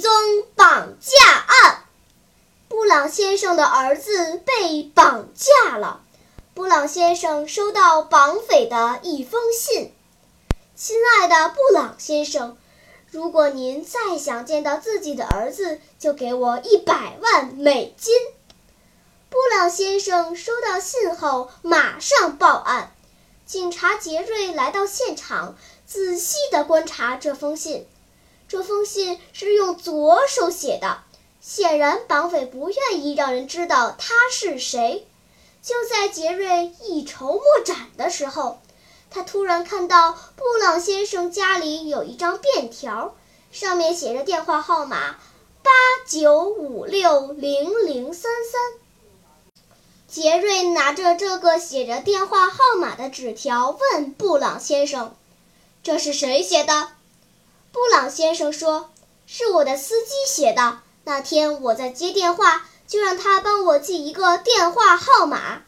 宗绑架案，布朗先生的儿子被绑架了。布朗先生收到绑匪的一封信：“亲爱的布朗先生，如果您再想见到自己的儿子，就给我一百万美金。”布朗先生收到信后，马上报案。警察杰瑞来到现场，仔细地观察这封信。这封信是用左手写的，显然绑匪不愿意让人知道他是谁。就在杰瑞一筹莫展的时候，他突然看到布朗先生家里有一张便条，上面写着电话号码八九五六零零三三。杰瑞拿着这个写着电话号码的纸条问布朗先生：“这是谁写的？”布朗先生说：“是我的司机写的。那天我在接电话，就让他帮我记一个电话号码。”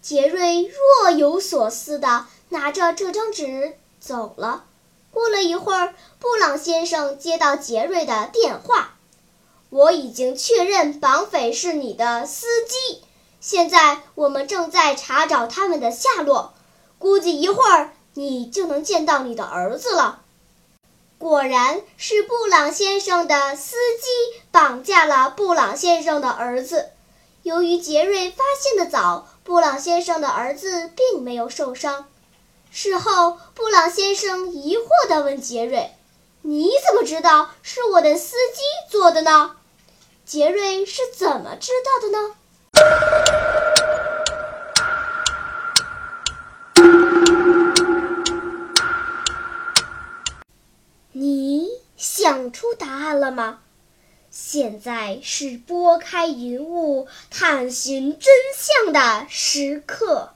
杰瑞若有所思地拿着这张纸走了。过了一会儿，布朗先生接到杰瑞的电话：“我已经确认绑匪是你的司机，现在我们正在查找他们的下落，估计一会儿你就能见到你的儿子了。”果然是布朗先生的司机绑架了布朗先生的儿子。由于杰瑞发现的早，布朗先生的儿子并没有受伤。事后，布朗先生疑惑地问杰瑞：“你怎么知道是我的司机做的呢？”杰瑞是怎么知道的呢？你想出答案了吗？现在是拨开云雾探寻真相的时刻。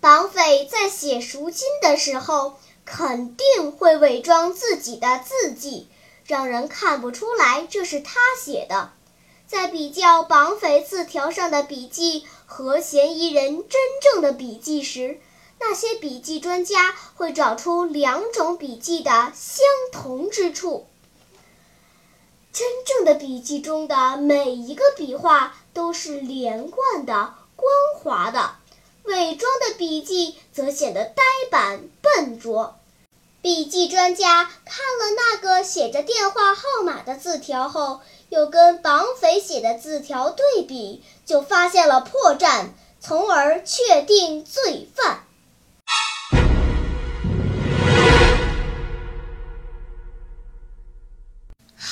绑匪在写赎金的时候，肯定会伪装自己的字迹，让人看不出来这是他写的。在比较绑匪字条上的笔迹和嫌疑人真正的笔迹时，那些笔记专家会找出两种笔记的相同之处。真正的笔记中的每一个笔画都是连贯的、光滑的，伪装的笔记则显得呆板、笨拙。笔记专家看了那个写着电话号码的字条后，又跟绑匪写的字条对比，就发现了破绽，从而确定罪犯。